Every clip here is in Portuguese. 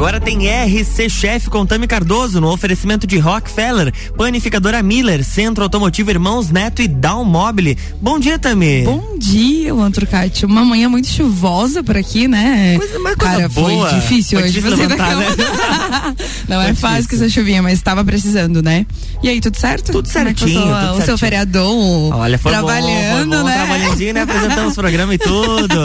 agora tem RC Chef com Tami Cardoso no oferecimento de Rockefeller, Panificadora Miller, Centro Automotivo Irmãos Neto e Down Mobile. Bom dia, Tami. Bom dia, Luan Turcati. Uma manhã muito chuvosa por aqui, né? Coisa, mas coisa Cara, boa. foi difícil Foi hoje você levantar, né? Não é Foi fácil com essa chuvinha, mas estava precisando, né? E aí, tudo certo? Tudo é certinho, tudo o certinho. seu feriadão Olha, foi trabalhando, bom, foi bom, né? trabalhandinho, né? Apresentamos o programa e tudo.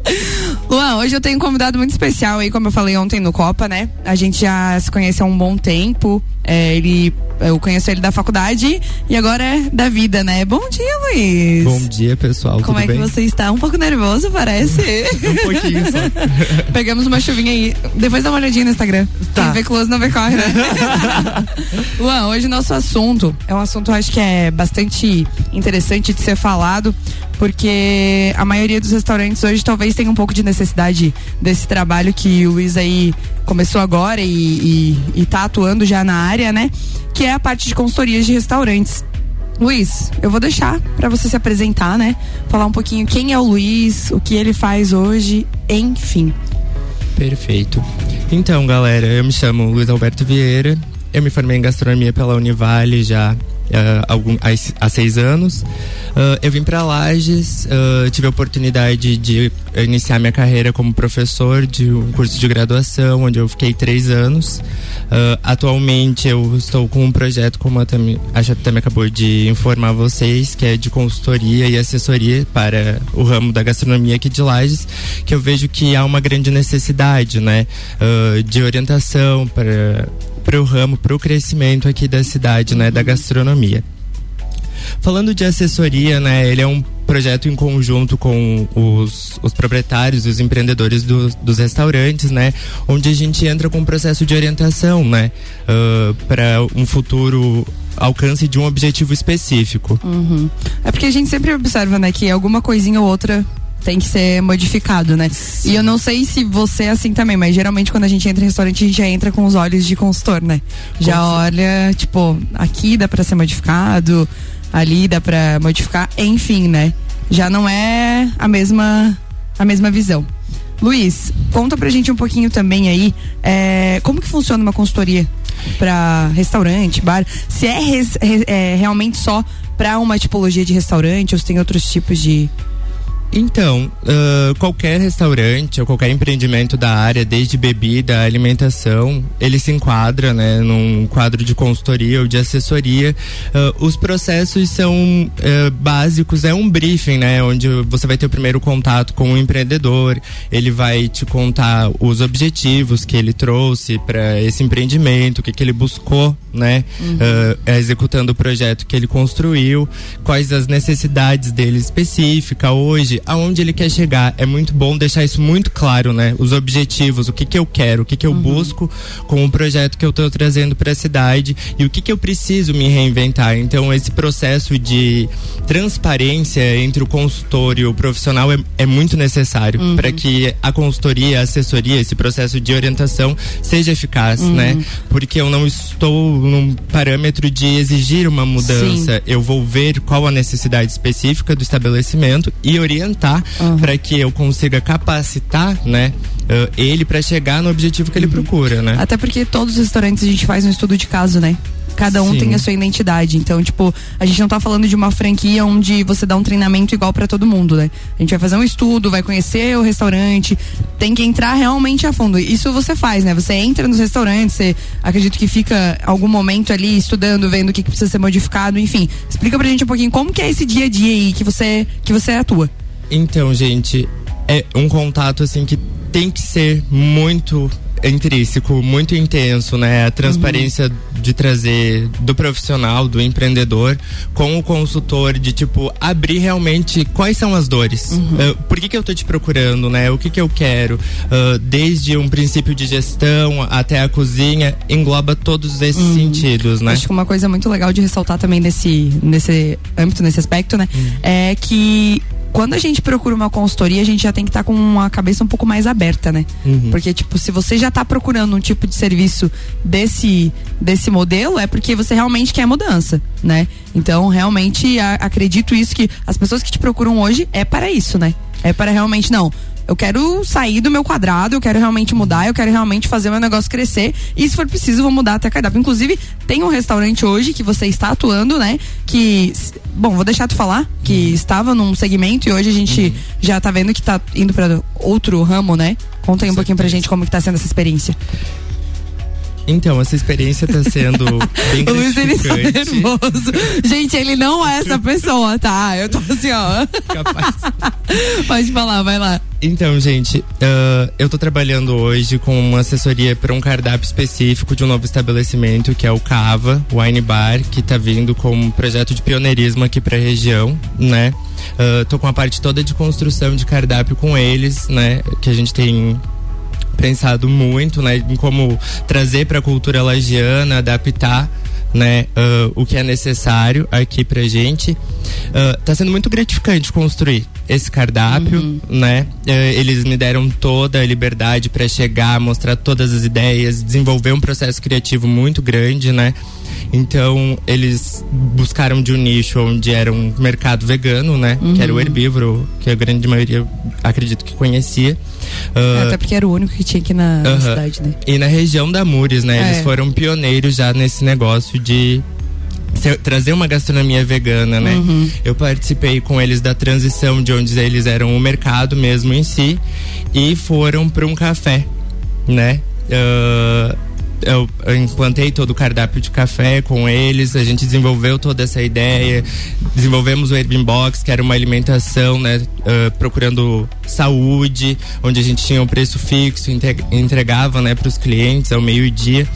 Luan, hoje eu tenho um convidado muito especial aí, como eu falei ontem no Copa, né? A gente já se conhece há um bom tempo. É, ele, eu conheço ele da faculdade e agora é da vida, né? Bom dia, Luiz. Bom dia, pessoal. Como é que bem? você está? Um pouco nervoso, parece. Um pouquinho só. Pegamos uma chuvinha aí. Depois dá uma olhadinha no Instagram. Tá. Quem vê close não vê corre, né? Luan, hoje nosso assunto é um assunto eu acho que é bastante interessante de ser falado, porque a maioria dos restaurantes hoje talvez tenha um pouco de necessidade desse trabalho que o Luiz aí começou agora e, e, e tá atuando já na área, né? Que é a parte de consultorias de restaurantes. Luiz, eu vou deixar pra você se apresentar, né? Falar um pouquinho quem é o Luiz, o que ele faz hoje, enfim. Perfeito. Então, galera, eu me chamo Luiz Alberto Vieira. Eu me formei em gastronomia pela Univale já algum, há, há seis anos. Ah, eu vim para Lages, ah, tive a oportunidade de iniciar minha carreira como professor de um curso de graduação, onde eu fiquei três anos. Atualmente eu estou com um projeto, como a Tami, a acabou de informar vocês, que é de consultoria e assessoria para o ramo da gastronomia aqui de Lages, que eu vejo que há uma grande necessidade, né, de orientação para para o ramo, para o crescimento aqui da cidade, né, da gastronomia. Falando de assessoria, né, ele é um projeto em conjunto com os, os proprietários os empreendedores do- dos restaurantes, né, onde a gente entra com um processo de orientação, né, para um futuro alcance de um objetivo específico. Uhum. É porque a gente sempre observa, né, que alguma coisinha ou outra tem que ser modificado, né? E eu não sei se você é assim também, mas geralmente quando a gente entra em restaurante, a gente já entra com os olhos de consultor, né? Já Com olha, tipo, aqui dá pra ser modificado, ali dá pra modificar, enfim, né? Já não é a mesma a mesma visão. Luiz, conta pra gente um pouquinho também aí, é, como que funciona uma consultoria para restaurante, bar? Se é, res- re- é realmente só pra uma tipologia de restaurante ou se tem outros tipos de. Então, ah, qualquer restaurante ou qualquer empreendimento da área, desde bebida, alimentação, ele se enquadra, né, num quadro de consultoria ou de assessoria. Ah, os processos são ah, básicos, é um briefing, né, onde você vai ter o primeiro contato com o empreendedor, ele vai te contar os objetivos que ele trouxe para esse empreendimento, o que, que ele buscou, né, ah, executando o projeto que ele construiu, quais as necessidades dele específica. Hoje, aonde ele quer chegar. É muito bom deixar isso muito claro, né? Os objetivos, o que que eu quero, o que que eu busco com o projeto que eu estou trazendo para a cidade e o que que eu preciso me reinventar. Então esse processo de transparência entre o consultor e o profissional é, é muito necessário para que a consultoria, a assessoria, esse processo de orientação seja eficaz, né? Porque eu não estou num parâmetro de exigir uma mudança, eu vou ver qual a necessidade específica do estabelecimento e orientar Uhum. para que eu consiga capacitar, né, eh, ele para chegar no objetivo que ele procura, né? Até porque todos os restaurantes a gente faz um estudo de caso, né? Cada um Sim. tem a sua identidade. Então, tipo, a gente não tá falando de uma franquia onde você dá um treinamento igual pra todo mundo, né? A gente vai fazer um estudo, vai conhecer o restaurante, tem que entrar realmente a fundo. Isso você faz, né? Você entra nos restaurantes, você acredito que fica algum momento ali estudando, vendo o que, que precisa ser modificado, enfim. Explica pra gente um pouquinho como que é esse dia a dia aí que você que você atua. Então, gente, é um contato assim que tem que ser muito intrínseco, muito intenso, né? A transparência de trazer do profissional, do empreendedor, com o consultor, de tipo, abrir realmente quais são as dores. Uh, por que, que eu tô te procurando, né? O que, que eu quero? Uh, desde um princípio de gestão até a cozinha, engloba todos esses sentidos, né? Acho que uma coisa muito legal de ressaltar também nesse, nesse âmbito, nesse aspecto, né? É que quando a gente procura uma consultoria, a gente já tem que estar com a cabeça um pouco mais aberta, né? Uhum. Porque, tipo, se você já tá procurando um tipo de serviço desse, desse modelo, é porque você realmente quer mudança, né? Então, realmente, a- acredito isso que as pessoas que te procuram hoje é para isso, né? É para realmente, não, Eu quero sair do meu quadrado, eu quero realmente mudar, eu quero realmente fazer meu negócio crescer. E se for preciso, vou mudar até cardápio. Inclusive, tem um restaurante hoje que você está atuando, né? Que. Bom, vou deixar tu falar, que uhum. estava num segmento e hoje a gente uhum. já tá vendo que tá indo para outro ramo, né? Conta aí um pouquinho pra gente como que tá sendo essa experiência. Então, essa experiência tá sendo bem O Luiz, ele tá nervoso. Gente, ele não é essa pessoa, tá? Eu tô assim, ó. Capaz. Pode falar, vai lá. Então, gente, uh, eu tô trabalhando hoje com uma assessoria para um cardápio específico de um novo estabelecimento, que é o Cava Wine Bar, que tá vindo com um projeto de pioneirismo aqui pra região, né? Uh, tô com a parte toda de construção de cardápio com eles, né? Que a gente tem pensado muito, né, em como trazer para a cultura lagiana, adaptar né, uh, o que é necessário aqui pra gente. Uh, tá sendo muito gratificante construir esse cardápio, uhum. né? Uh, eles me deram toda a liberdade para chegar, mostrar todas as ideias, desenvolver um processo criativo muito grande, né? Então, eles buscaram de um nicho onde era um mercado vegano, né? Uhum. Que era o uhum. herbívoro, que a grande maioria acredito que conhecia. Uh, Até porque era o único que tinha aqui na, cidade, né? E na região da Mures, né? É. Eles foram pioneiros já nesse negócio de trazer uma gastronomia vegana, né? Uhum. Eu participei com eles da transição de onde eles eram o mercado mesmo em si e foram para um café, né? Uh, eu, implantei todo o cardápio de café com eles, a gente desenvolveu toda essa ideia, desenvolvemos o Airbnb Box, que era uma alimentação, né, uh, procurando saúde, onde a gente tinha um preço fixo, entregava, né, para os clientes ao meio-dia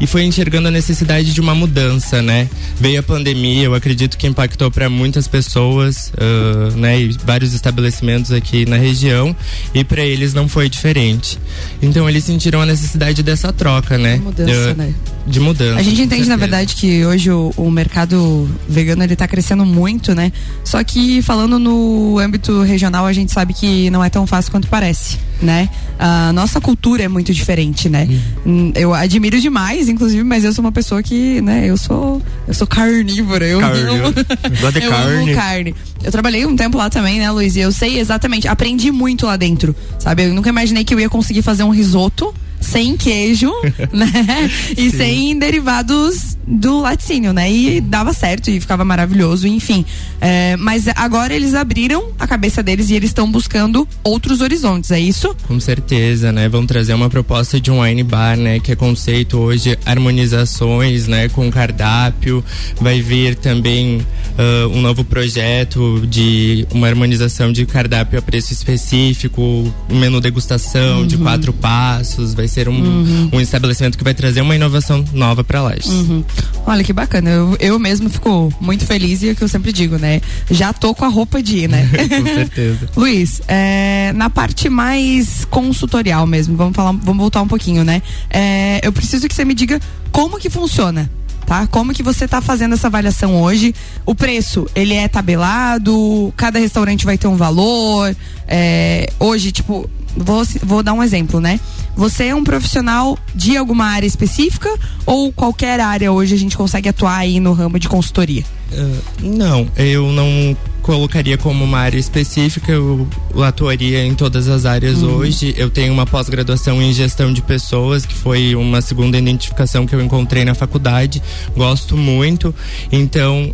e foi enxergando a necessidade de uma mudança, né? Veio a pandemia, eu acredito que impactou para muitas pessoas, uh, né? E vários estabelecimentos aqui na região e para eles não foi diferente. Então eles sentiram a necessidade dessa troca, né? Mudança, né? De mudança. A gente entende na verdade que hoje o, o mercado vegano ele tá crescendo muito, né? Só que falando no âmbito regional a gente sabe que não é tão fácil quanto parece, né? A nossa cultura é muito diferente, né? Uhum. Eu admiro demais inclusive, mas eu sou uma pessoa que, né, eu sou eu sou carnívora, eu carne. amo, eu carne. amo carne. Eu trabalhei um tempo lá também, né, Luiz, e eu sei exatamente, aprendi muito lá dentro, sabe? Eu nunca imaginei que eu ia conseguir fazer um risoto sem queijo, né? E Sim. sem derivados do laticínio, né? E dava certo e ficava maravilhoso, enfim. É, mas agora eles abriram a cabeça deles e eles estão buscando outros horizontes, é isso? Com certeza, né? Vão trazer uma proposta de um wine bar, né? Que é conceito hoje, harmonizações, né? Com cardápio. Vai vir também uh, um novo projeto de uma harmonização de cardápio a preço específico, um menu degustação uhum. de quatro passos. Vai ser um, uhum. um estabelecimento que vai trazer uma inovação nova para lá. Uhum. Olha que bacana. Eu, eu mesmo fico muito feliz e é o que eu sempre digo, né? Já tô com a roupa de ir, né? com certeza. Luiz, é, na parte mais consultorial mesmo, vamos falar, vamos voltar um pouquinho, né? É, eu preciso que você me diga como que funciona tá? Como que você está fazendo essa avaliação hoje? O preço, ele é tabelado? Cada restaurante vai ter um valor? É, hoje, tipo, vou, vou dar um exemplo, né? Você é um profissional de alguma área específica ou qualquer área hoje a gente consegue atuar aí no ramo de consultoria? Uh, não, eu não colocaria como uma área específica, eu atuaria em todas as áreas uhum. hoje. Eu tenho uma pós-graduação em gestão de pessoas, que foi uma segunda identificação que eu encontrei na faculdade. Gosto muito. Então,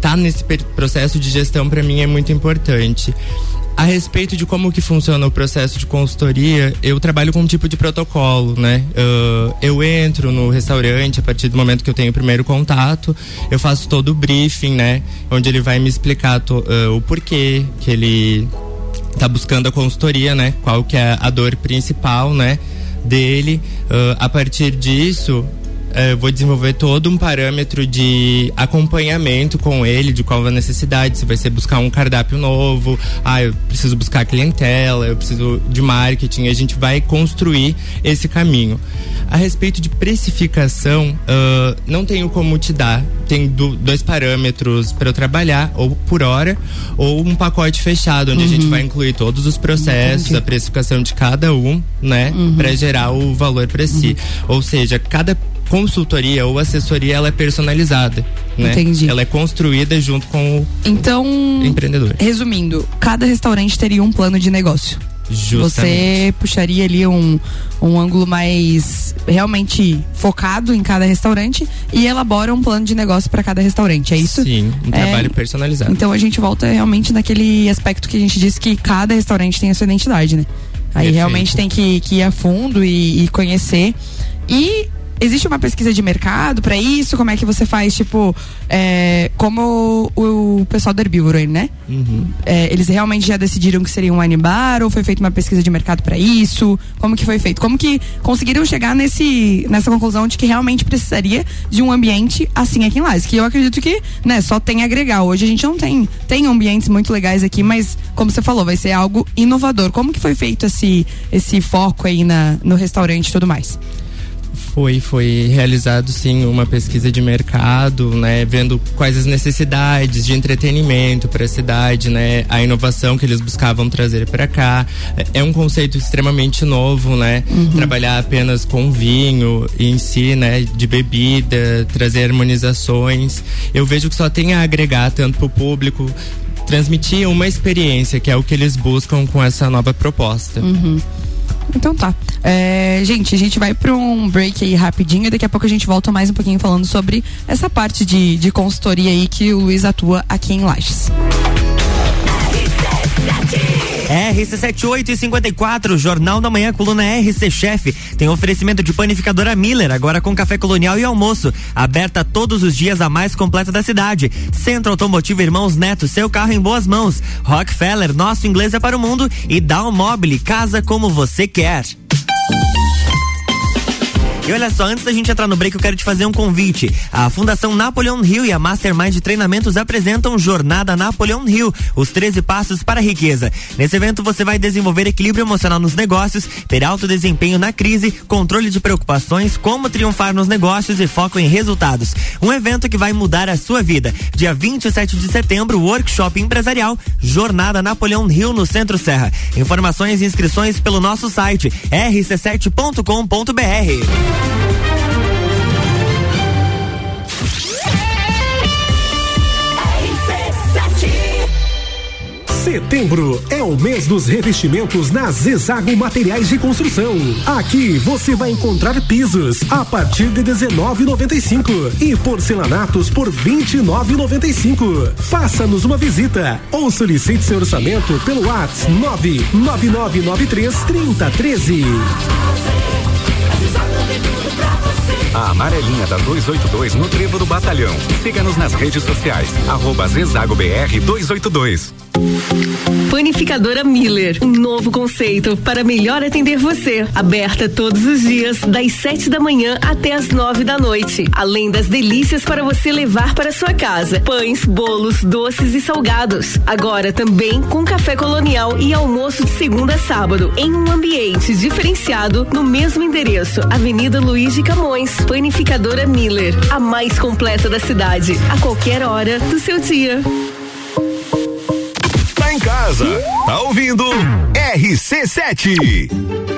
tá nesse processo de gestão para mim é muito importante. A respeito de como que funciona o processo de consultoria, eu trabalho com um tipo de protocolo, né? Uh, eu entro no restaurante a partir do momento que eu tenho o primeiro contato, eu faço todo o briefing, né? Onde ele vai me explicar to, uh, o porquê que ele tá buscando a consultoria, né? Qual que é a dor principal, né? Dele. Uh, a partir disso, é, vou desenvolver todo um parâmetro de acompanhamento com ele, de qual a necessidade, se vai ser buscar um cardápio novo, ah, eu preciso buscar clientela, eu preciso de marketing, a gente vai construir esse caminho. A respeito de precificação, uh, não tenho como te dar, tem do, dois parâmetros para eu trabalhar, ou por hora, ou um pacote fechado, onde uhum. a gente uhum. vai incluir todos os processos, Entendi. a precificação de cada um, né, uhum. para gerar o valor para si. Uhum. Ou seja, cada consultoria ou assessoria ela é personalizada. Né? Entendi. Ela é construída junto com o então, empreendedor. Resumindo, cada restaurante teria um plano de negócio. Justamente. Você puxaria ali um, um ângulo mais realmente focado em cada restaurante e elabora um plano de negócio para cada restaurante, é isso? Sim, um é, trabalho personalizado. Então a gente volta realmente naquele aspecto que a gente disse que cada restaurante tem a sua identidade, né? Aí Perfeito. realmente tem que, que ir a fundo e, e conhecer. E existe uma pesquisa de mercado para isso? Como é que você faz, tipo, é, como o, o, pessoal do Herbívoro né? Uhum. É, eles realmente já decidiram que seria um wine bar ou foi feita uma pesquisa de mercado para isso? Como que foi feito? Como que conseguiram chegar nesse, nessa conclusão de que realmente precisaria de um ambiente assim aqui em Lages? Que eu acredito que, né, só tem a agregar. Hoje a gente não tem, tem ambientes muito legais aqui, mas como você falou, vai ser algo inovador. Como que foi feito esse, esse foco aí na, no restaurante e tudo mais? Foi, foi realizado sim uma pesquisa de mercado, né, vendo quais as necessidades de entretenimento para a cidade, né, a inovação que eles buscavam trazer para cá. É um conceito extremamente novo, né, uhum. trabalhar apenas com vinho em si, né, de bebida, trazer harmonizações. Eu vejo que só tem a agregar tanto para o público transmitir uma experiência que é o que eles buscam com essa nova proposta. Uhum. Então tá. É, gente, a gente vai para um break aí rapidinho daqui a pouco a gente volta mais um pouquinho falando sobre essa parte de, de consultoria aí que o Luiz atua aqui em Lages. RC7854, Jornal da Manhã, coluna RC Chef. Tem oferecimento de panificadora Miller, agora com café colonial e almoço. Aberta todos os dias, a mais completa da cidade. Centro Automotivo Irmãos Neto, seu carro em boas mãos. Rockefeller, nosso inglês é para o mundo. E Down Mobile, casa como você quer. E olha só, antes da gente entrar no break, eu quero te fazer um convite. A Fundação Napoleon Hill e a Mastermind de Treinamentos apresentam Jornada Napoleon Hill, os 13 passos para a riqueza. Nesse evento você vai desenvolver equilíbrio emocional nos negócios, ter alto desempenho na crise, controle de preocupações, como triunfar nos negócios e foco em resultados. Um evento que vai mudar a sua vida. Dia 27 de setembro, workshop empresarial Jornada Napoleon Hill no Centro Serra. Informações e inscrições pelo nosso site rc7.com.br. Setembro é o mês dos revestimentos na Zezago Materiais de Construção. Aqui você vai encontrar pisos a partir de 19,95 e porcelanatos por 29,95. Faça-nos uma visita ou solicite seu orçamento pelo WhatsApp 99993 3013. A amarelinha da 282 no Trevo do Batalhão. Siga-nos nas redes sociais. Arroba Zezago BR 282. Panificadora Miller, um novo conceito para melhor atender você. Aberta todos os dias, das 7 da manhã até as 9 da noite. Além das delícias para você levar para sua casa: pães, bolos, doces e salgados. Agora também com café colonial e almoço de segunda a sábado, em um ambiente diferenciado no mesmo endereço, Avenida Luiz de Camões. Panificadora Miller, a mais completa da cidade, a qualquer hora do seu dia em casa. Tá ouvindo? RC7.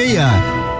meia.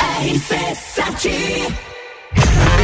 RC7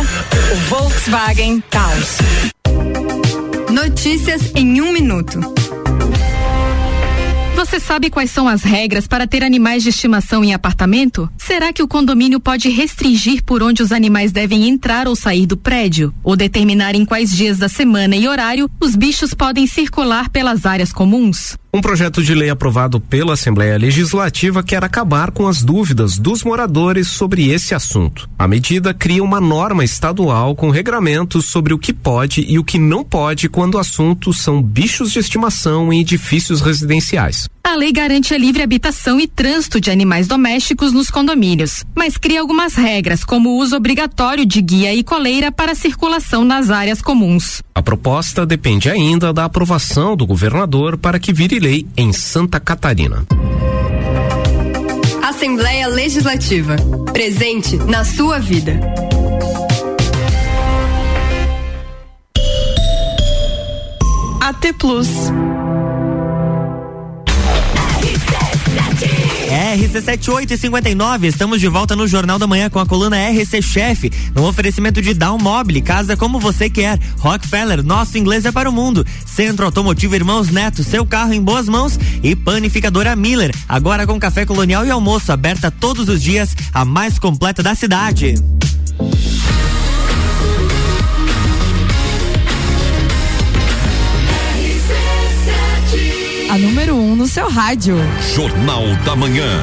o Volkswagen Taos. Notícias em um minuto. Você sabe quais são as regras para ter animais de estimação em apartamento? Será que o condomínio pode restringir por onde os animais devem entrar ou sair do prédio? Ou determinar em quais dias da semana e horário os bichos podem circular pelas áreas comuns? Um projeto de lei aprovado pela Assembleia Legislativa quer acabar com as dúvidas dos moradores sobre esse assunto. A medida cria uma norma estadual com regramentos sobre o que pode e o que não pode quando o assunto são bichos de estimação em edifícios residenciais. A lei garante a livre habitação e trânsito de animais domésticos nos condomínios, mas cria algumas regras, como o uso obrigatório de guia e coleira para circulação nas áreas comuns. A proposta depende ainda da aprovação do governador para que vire lei em Santa Catarina. Assembleia Legislativa. Presente na sua vida. AT Plus. RC7859, estamos de volta no Jornal da Manhã com a coluna RC Chef, no oferecimento de Down Mobile, casa como você quer. Rockefeller, nosso inglês é para o mundo. Centro Automotivo Irmãos Neto, seu carro em boas mãos. E Panificadora Miller, agora com café colonial e almoço, aberta todos os dias, a mais completa da cidade. A número 1 um no seu rádio. Jornal da Manhã.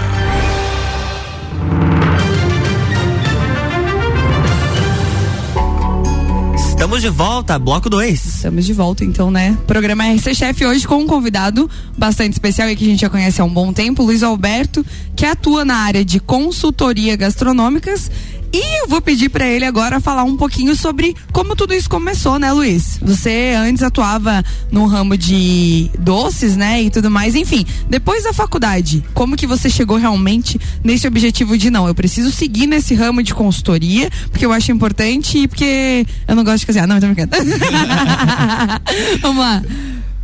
Estamos de volta, bloco 2. Estamos de volta, então, né? Programa RC Chef hoje com um convidado bastante especial e que a gente já conhece há um bom tempo, Luiz Alberto, que atua na área de consultoria gastronômicas e eu vou pedir para ele agora falar um pouquinho sobre como tudo isso começou, né, Luiz? Você antes atuava no ramo de doces, né, e tudo mais. Enfim, depois da faculdade, como que você chegou realmente nesse objetivo de não, eu preciso seguir nesse ramo de consultoria, porque eu acho importante e porque eu não gosto de cozinhar. Não, tô brincando. Vamos lá.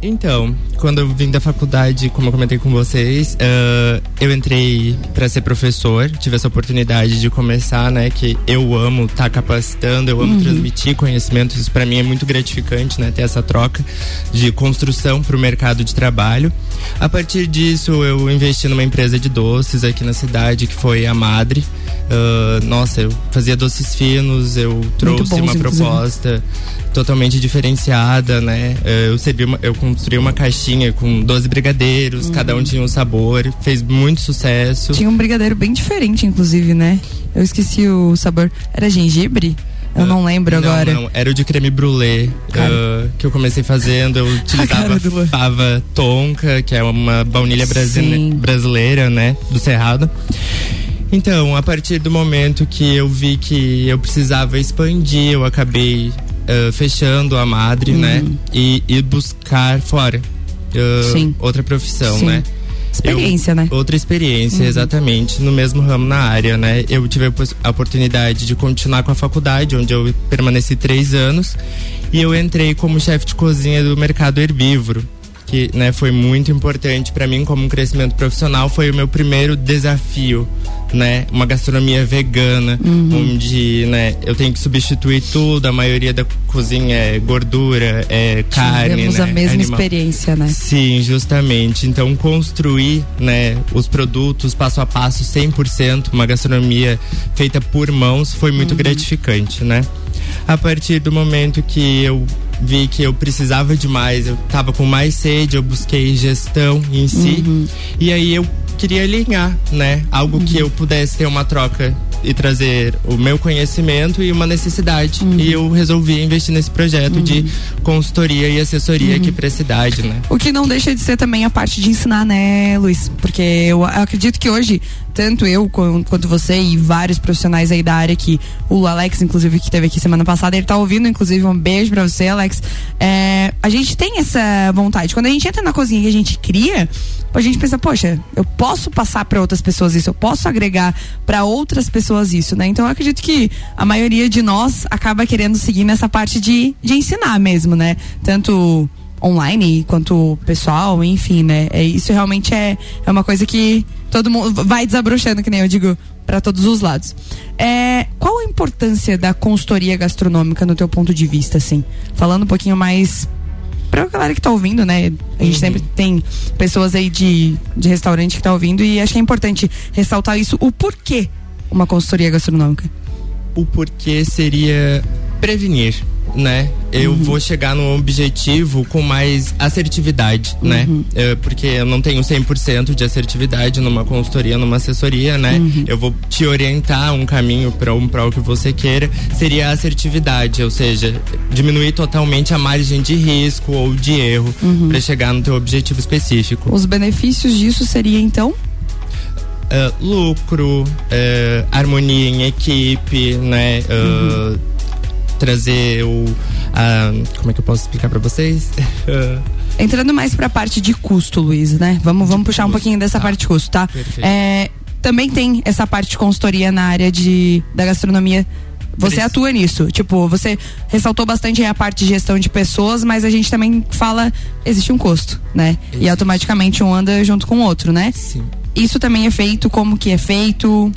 Então, quando eu vim da faculdade, como eu comentei com vocês, uh, eu entrei para ser professor, tive essa oportunidade de começar, né? Que eu amo estar tá capacitando, eu amo uhum. transmitir conhecimentos, isso para mim é muito gratificante, né? Ter essa troca de construção para o mercado de trabalho. A partir disso, eu investi numa empresa de doces aqui na cidade, que foi a Madre. Uh, nossa, eu fazia doces finos, eu trouxe bons, uma proposta totalmente diferenciada, né? Uh, eu servi uma, eu construí uma caixinha com 12 brigadeiros, uhum. cada um tinha um sabor, fez muito sucesso. Tinha um brigadeiro bem diferente, inclusive, né? Eu esqueci o sabor. Era gengibre? Eu não lembro não, agora. Não, era o de creme brulee uh, que eu comecei fazendo. Eu utilizava fava tonka, que é uma baunilha brasileira, né? Do Cerrado. Então, a partir do momento que eu vi que eu precisava expandir, eu acabei uh, fechando a Madre, né? Uhum. E, e buscar fora uh, outra profissão, Sim. né? Experiência, eu, né? Outra experiência, uhum. exatamente, no mesmo ramo na área, né? Eu tive a oportunidade de continuar com a faculdade, onde eu permaneci três anos, e eu entrei como chefe de cozinha do mercado herbívoro que né, foi muito importante para mim como um crescimento profissional foi o meu primeiro desafio né uma gastronomia vegana uhum. onde né eu tenho que substituir tudo a maioria da cozinha é gordura é carne Tivemos né, a mesma animal. experiência né sim justamente então construir né os produtos passo a passo 100% uma gastronomia feita por mãos foi muito uhum. gratificante né a partir do momento que eu vi que eu precisava de mais, eu tava com mais sede, eu busquei gestão em si. Uhum. E aí eu queria alinhar, né? Algo uhum. que eu pudesse ter uma troca e trazer o meu conhecimento e uma necessidade. Uhum. E eu resolvi investir nesse projeto uhum. de consultoria e assessoria aqui para a cidade, né? O que não deixa de ser também a parte de ensinar, né, Luiz? Porque eu acredito que hoje tanto eu quanto você e vários profissionais aí da área que o Alex, inclusive, que teve aqui semana passada, ele tá ouvindo, inclusive, um beijo pra você, Alex. É, a gente tem essa vontade. Quando a gente entra na cozinha e a gente cria, a gente pensa, poxa, eu posso passar para outras pessoas isso, eu posso agregar para outras pessoas isso, né? Então eu acredito que a maioria de nós acaba querendo seguir nessa parte de, de ensinar mesmo, né? Tanto online quanto pessoal, enfim, né? É, isso realmente é, é uma coisa que todo mundo vai desabrochando, que nem eu digo, para todos os lados. É, qual a importância da consultoria gastronômica no teu ponto de vista, assim? Falando um pouquinho mais pra galera que tá ouvindo, né? A gente uhum. sempre tem pessoas aí de, de restaurante que tá ouvindo e acho que é importante ressaltar isso, o porquê uma consultoria gastronômica. O porquê seria prevenir né? Eu uhum. vou chegar no objetivo com mais assertividade, né? uhum. né? É, porque eu não tenho 100% de assertividade numa consultoria, numa assessoria, né? Uhum. Eu vou te orientar um caminho para um para o que você queira, seria a assertividade, ou seja, diminuir totalmente a margem de risco ou de erro uhum. para chegar no teu objetivo específico. Os benefícios disso seria então Uh, lucro, uh, harmonia em equipe, né? Uh, trazer o. como é que eu posso explicar para vocês? Entrando mais para a parte de custo, Luiz, né? Vamos, vamos puxar um pouquinho dessa tá. parte de custo, tá? É, também tem essa parte de consultoria na área de, da gastronomia você atua nisso. Tipo, você ressaltou bastante a parte de gestão de pessoas, mas a gente também fala, existe um custo, né? Existe. E automaticamente um anda junto com o outro, né? Sim. Isso também é feito, como que é feito?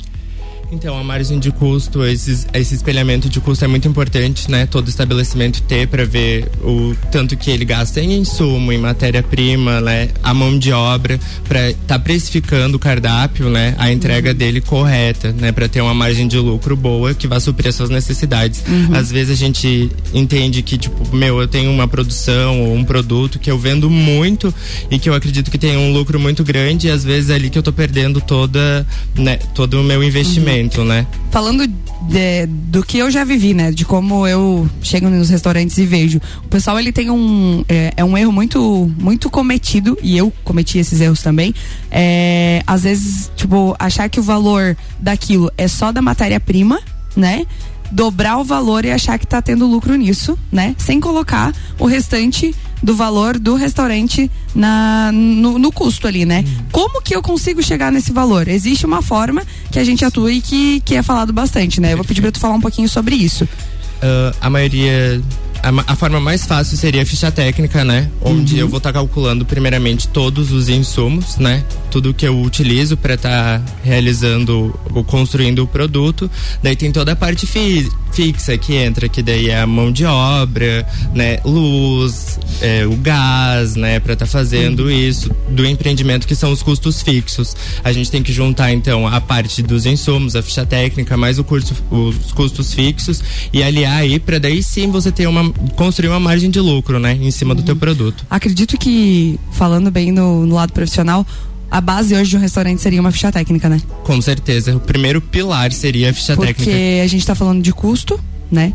Então, a margem de custo, esses, esse espelhamento de custo é muito importante, né? Todo estabelecimento ter para ver o tanto que ele gasta em insumo, em matéria-prima, né? A mão de obra, para estar tá precificando o cardápio, né? A entrega uhum. dele correta, né? Para ter uma margem de lucro boa que vá suprir as suas necessidades. Uhum. Às vezes a gente entende que, tipo, meu, eu tenho uma produção ou um produto que eu vendo muito e que eu acredito que tem um lucro muito grande e às vezes é ali que eu tô perdendo toda, né? Todo o meu investimento. Uhum né? Falando de, do que eu já vivi, né? De como eu chego nos restaurantes e vejo. O pessoal, ele tem um. É, é um erro muito, muito cometido, e eu cometi esses erros também. É, às vezes, tipo, achar que o valor daquilo é só da matéria-prima, né? dobrar o valor e achar que está tendo lucro nisso, né? Sem colocar o restante do valor do restaurante na, no, no custo ali, né? Hum. Como que eu consigo chegar nesse valor? Existe uma forma que a gente atua e que, que é falado bastante, né? Eu vou pedir para tu falar um pouquinho sobre isso. Uh, a maioria a, a, forma mais fácil seria a ficha técnica, né? Onde uhum. eu vou estar tá calculando primeiramente todos os insumos, né? Tudo que eu utilizo para estar tá realizando ou construindo o produto. Daí tem toda a parte fi, fixa que entra, que daí é a mão de obra, né? Luz, é, o gás, né? Para estar tá fazendo uhum. isso do empreendimento que são os custos fixos. A gente tem que juntar então a parte dos insumos, a ficha técnica, mais o curso, os custos fixos e aliar aí para daí sim você ter uma construir uma margem de lucro, né, em cima uhum. do teu produto. Acredito que falando bem no, no lado profissional, a base hoje de um restaurante seria uma ficha técnica, né? Com certeza. O primeiro pilar seria a ficha Porque técnica. Porque a gente está falando de custo, né?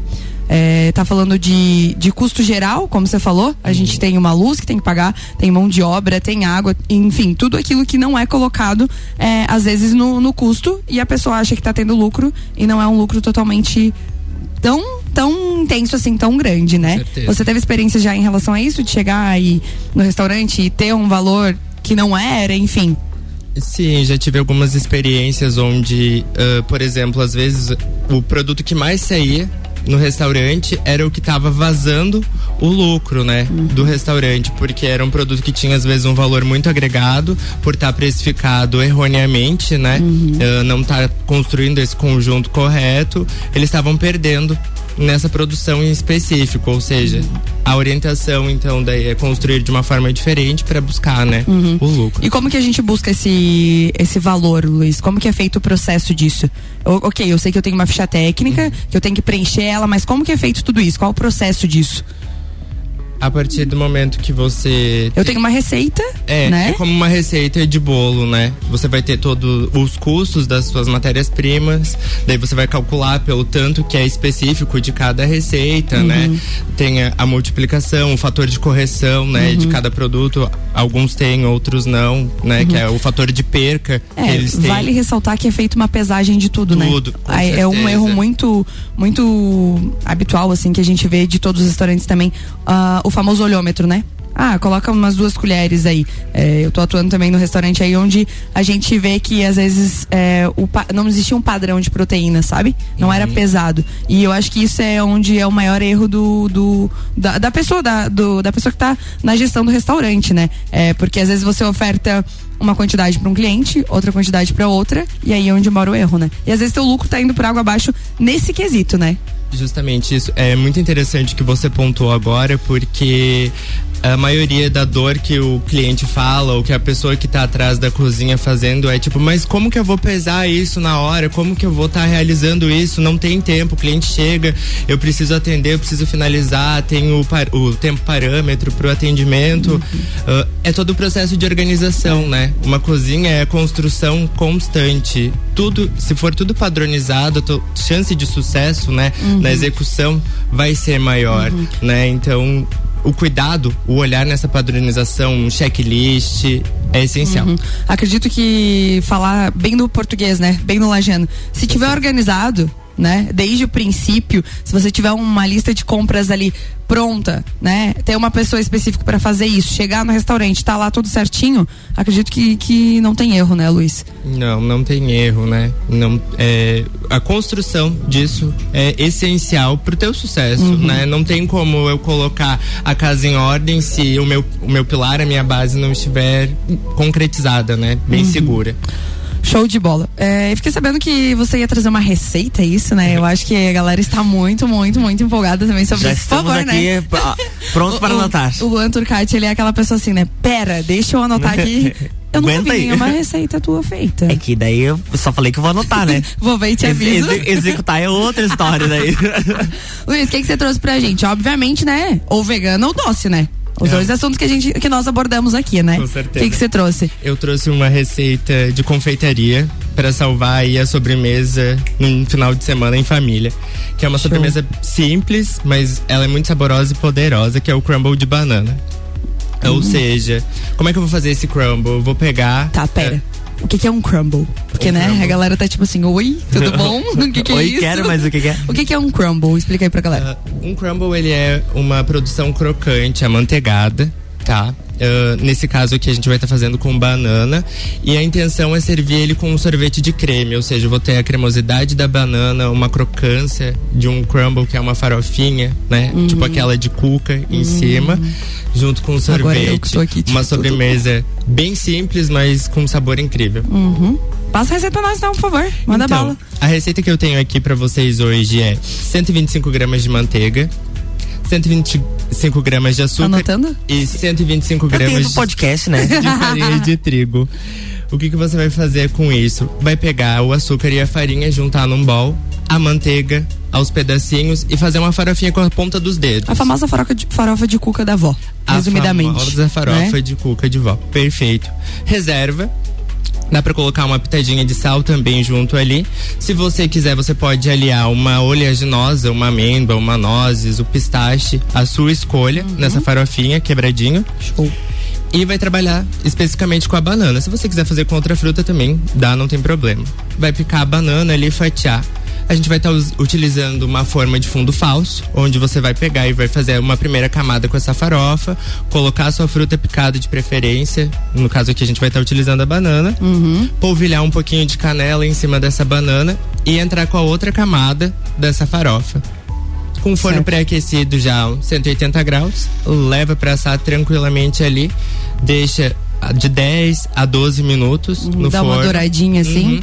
É, tá falando de, de custo geral, como você falou. A gente tem uma luz que tem que pagar, tem mão de obra, tem água, enfim, tudo aquilo que não é colocado, é, às vezes, no, no custo, e a pessoa acha que está tendo lucro e não é um lucro totalmente tão tão intenso assim, tão grande, né? Você teve experiência já em relação a isso, de chegar aí no restaurante e ter um valor que não era, enfim? Sim, já tive algumas experiências onde, uh, por exemplo, às vezes o produto que mais saía no restaurante era o que estava vazando o lucro, né, uhum. do restaurante, porque era um produto que tinha às vezes um valor muito agregado por estar tá precificado erroneamente, né, uhum. uh, não estar tá construindo esse conjunto correto, eles estavam perdendo nessa produção em específico, ou seja, a orientação então daí é construir de uma forma diferente para buscar, né, uhum. o lucro. E como que a gente busca esse esse valor, Luiz? Como que é feito o processo disso? Ok, eu sei que eu tenho uma ficha técnica, uhum. que eu tenho que preencher ela, mas como que é feito tudo isso? Qual o processo disso? A partir do momento que você. Eu tenho uma receita. É, né? é como uma receita de bolo, né? Você vai ter todos os custos das suas matérias-primas, daí você vai calcular pelo tanto que é específico de cada receita, Uhum. né? Tem a, a multiplicação, o fator de correção, né? Uhum. De cada produto. Alguns têm, outros não, né? Que é o fator de perca que É, eles têm. vale ressaltar que é feita uma pesagem de tudo, né? Tudo, Aí é um erro muito muito habitual, assim, que a gente vê de todos os restaurantes também, ah, o famoso olhômetro, né? Ah, coloca umas duas colheres aí. É, eu tô atuando também no restaurante aí onde a gente vê que às vezes é, o, não existia um padrão de proteína, sabe? Não era pesado. E eu acho que isso é onde é o maior erro do, do da, da pessoa da, do- da pessoa que tá na gestão do restaurante, né? É, porque às vezes você oferta uma quantidade para um cliente, outra quantidade para outra, e aí é onde mora o erro, né? E às vezes teu lucro tá indo por água abaixo nesse quesito, né? Justamente isso. É muito interessante que você pontuou agora, porque a maioria da dor que o cliente fala, ou que a pessoa que tá atrás da cozinha fazendo, é tipo, mas como que eu vou pesar isso na hora? Como que eu vou estar realizando isso? Não tem tempo, o cliente chega, eu preciso atender, eu preciso finalizar, tem o, par- o tempo parâmetro pro atendimento. Ah, é todo o processo de organização, né? Uma cozinha é construção constante. Tudo, se for tudo padronizado, a chance de sucesso, né, na execução vai ser maior, né? Então, o cuidado, o olhar nessa padronização, um checklist é essencial. Uhum. Acredito que falar bem no português, né? Bem no lajano. Se tiver organizado, né? Desde o princípio, se você tiver uma lista de compras ali pronta, né? Ter uma pessoa específica para fazer isso, chegar no restaurante, tá lá tudo certinho, acredito que, que não tem erro, né, Luiz? Não, não tem erro, né? Não, é, a construção disso é essencial pro teu sucesso, Uhum. né? Não tem como eu colocar a casa em ordem se o meu, o meu pilar, a minha base não estiver concretizada, né? Bem Uhum. segura. Show de bola. É, eu fiquei sabendo que você ia trazer uma receita, é isso, né? Eu acho que a galera está muito, muito, muito empolgada também sobre Já isso. Por favor, né? ah, prontos para O- o- anotar. O Luan Turcati, ele é aquela pessoa assim, né? Pera, deixa eu anotar aqui. Eu Aguenta vi aí. nenhuma receita tua feita. É que daí eu só falei que vou anotar, né? Vou ver e te Ex- aviso. exe- executar é outra história daí. Luiz, o que, que você trouxe pra gente? Obviamente, né? Ou vegano ou doce, né? Os É. dois assuntos que, a gente, que nós abordamos aqui, né? Com O certeza. que, que você trouxe? Eu trouxe uma receita de confeitaria para salvar aí a sobremesa num final de semana em família. Que é uma sobremesa simples, mas ela é muito saborosa e poderosa, que é o crumble de banana. Ou Uhum. seja, como é que eu vou fazer esse crumble? Eu vou pegar. Tá, pera. O que, que é um crumble? Porque, Um né, crumble. a galera tá tipo assim, oi, tudo bom? O que, que é Oi, isso? quero, mas o que, que é? O que, que é um crumble? Explica aí pra galera. Ah, um crumble ele é uma produção crocante, amanteigada, tá? Ah, nesse caso aqui a gente vai estar fazendo com banana e a intenção é servir ele com um sorvete de creme, ou seja, eu vou ter a cremosidade da banana, uma crocância de um crumble que é uma farofinha, né? Uhum. Tipo aquela de cuca em cima, junto com o sorvete. aqui, tipo, uma tudo. sobremesa bem simples, mas com um sabor incrível. Uhum. Passa a receita pra nós, então, por favor. Manda Então, bala. A receita que eu tenho aqui pra vocês hoje é 125 gramas de manteiga, 125 gramas de açúcar Anotando? e 125 Eu tenho gramas do podcast, né? de farinha de trigo. O que, que você vai fazer com isso? Vai pegar o açúcar e a farinha, juntar num bol, a manteiga aos pedacinhos e fazer uma farofinha com a ponta dos dedos. A famosa farofa de, farofa de cuca da avó. A resumidamente. famosa farofa né? de cuca de vó. Perfeito. Reserva. Dá pra colocar uma pitadinha de sal também junto ali. Se você quiser, você pode aliar uma oleaginosa, uma amêndoa, uma nozes, o pistache, a sua escolha Uhum. nessa farofinha quebradinho. Show. E vai trabalhar especificamente com a banana. Se você quiser fazer com outra fruta também, dá, não tem problema. Vai picar a banana ali e fatiar. A gente vai estar utilizando uma forma de fundo falso, onde você vai pegar e vai fazer uma primeira camada com essa farofa, colocar a sua fruta picada de preferência. No caso aqui a gente vai estar utilizando a banana. Uhum. Polvilhar um pouquinho de canela em cima dessa banana e entrar com a outra camada dessa farofa. Com o forno pré-aquecido já a 180 graus, leva para assar tranquilamente ali, deixa de 10 a 12 minutos no Dá forno. uma douradinha assim. Uhum.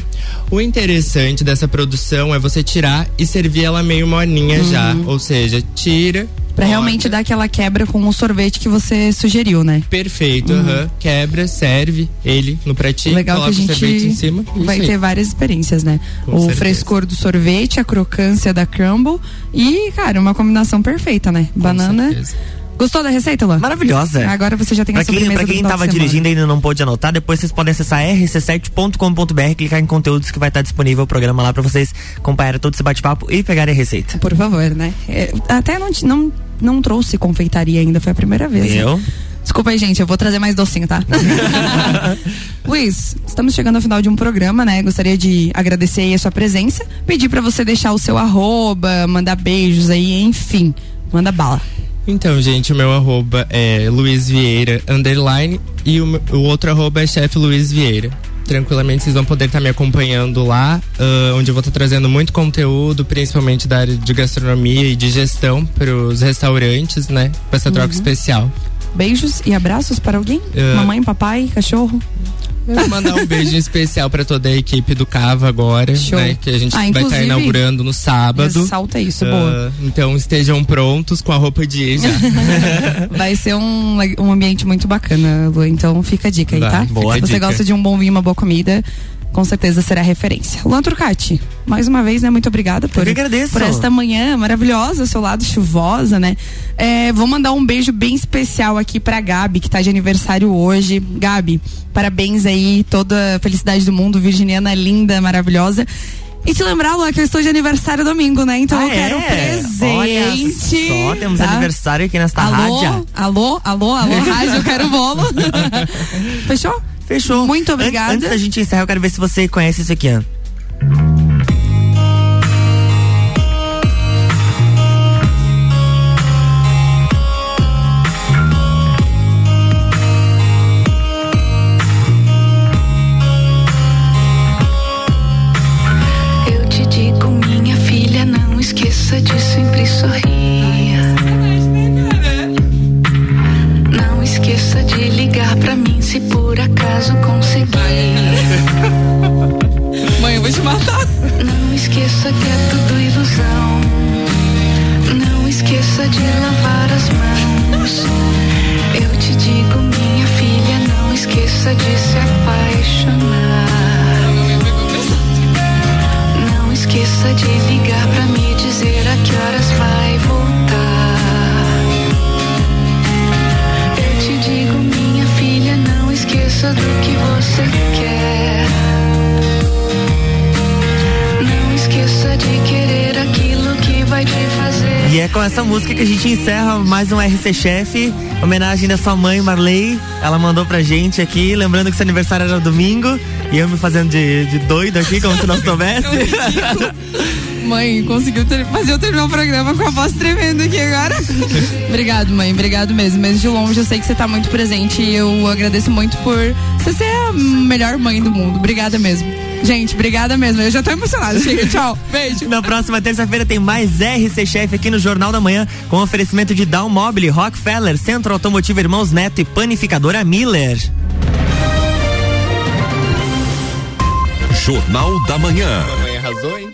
O interessante dessa produção é você tirar e servir ela meio morninha já, ou seja, tira Pra realmente dar aquela quebra com o sorvete que você sugeriu, né? Perfeito, Uhum. quebra, serve ele no pratinho, Legal que coloca a o sorvete em gente cima. vai ter várias experiências, né? Com o certeza. frescor do sorvete, a crocância da crumble e, cara, uma combinação perfeita, né? Com Banana, certeza. Gostou da receita, Luan? Maravilhosa. Agora você já tem pra a quem, pra quem do final tava de semana. dirigindo e ainda não pôde anotar, depois vocês podem acessar rc7.com.br, clicar em conteúdos que vai estar disponível o programa lá pra vocês acompanharem todo esse bate-papo e pegarem a receita. Por favor, né? É, até não, não, não trouxe confeitaria ainda, foi a primeira vez. né? Eu? Desculpa aí, gente, eu vou trazer mais docinho, tá? Luiz, estamos chegando ao final de um programa, né? Gostaria de agradecer aí a sua presença, pedir pra você deixar o seu arroba, mandar beijos aí, enfim, manda bala. Então, gente, o meu arroba é Luiz Vieira underline e o, o outro arroba é chefe Luiz Vieira. Tranquilamente vocês vão poder estar me acompanhando lá, ah, onde eu vou estar trazendo muito conteúdo, principalmente da área de gastronomia e de gestão para os restaurantes, né? Com essa troca Uhum. especial. Beijos e abraços para alguém? É. Mamãe, papai, cachorro? Mandar um beijo especial para toda a equipe do Cava agora, Show. né? Que a gente Ah, vai estar inclusive, inaugurando no sábado. ressalta isso, Ah, boa. Então estejam prontos com a roupa de ir já. Vai ser um, um ambiente muito bacana, Lu. Então fica a dica aí, tá? boa Se você dica. gosta de um bom vinho, uma boa comida, com certeza será referência. Luan Turcati, mais uma vez, né? Muito obrigada por, por esta manhã maravilhosa, ao seu lado chuvosa, né? É, vou mandar um beijo bem especial aqui pra Gabi, que tá de aniversário hoje. Gabi, parabéns aí, toda a felicidade do mundo, virginiana linda, maravilhosa. E te lembrar, Luan, que eu estou de aniversário domingo, né? Então Ah, eu quero é? presente. Olha só, temos tá? aniversário aqui nesta Alô, rádio. alô, alô, alô, rádio, eu quero bolo. Fechou? Fechou. Muito obrigada. Antes da gente encerrar, eu quero ver se você conhece isso aqui, ó. Esqueça de ligar pra me dizer a que horas vai voltar. Eu te digo, minha filha, não esqueça do que você quer. Não esqueça de querer aquilo que vai te fazer. E é com essa música que a gente encerra mais um RC Chef, homenagem da sua mãe, Marley. Ela mandou pra gente aqui, lembrando que seu aniversário era domingo, e eu me fazendo de, de doido aqui, como se não soubesse. Mãe, conseguiu fazer eu terminar o programa com a voz tremendo aqui agora. obrigado, mãe, obrigado mesmo. Mesmo de longe, eu sei que você tá muito presente e eu agradeço muito por você ser a melhor mãe do mundo. Obrigada mesmo. Gente, obrigada mesmo. Eu já tô emocionada. Chega, tchau. Beijo. Na próxima terça-feira tem mais RC Chef aqui no Jornal da Manhã, com oferecimento de Down Mobile, Rockefeller, Centro Automotivo Irmãos Neto e Panificadora Miller. Jornal da Manhã. Hein?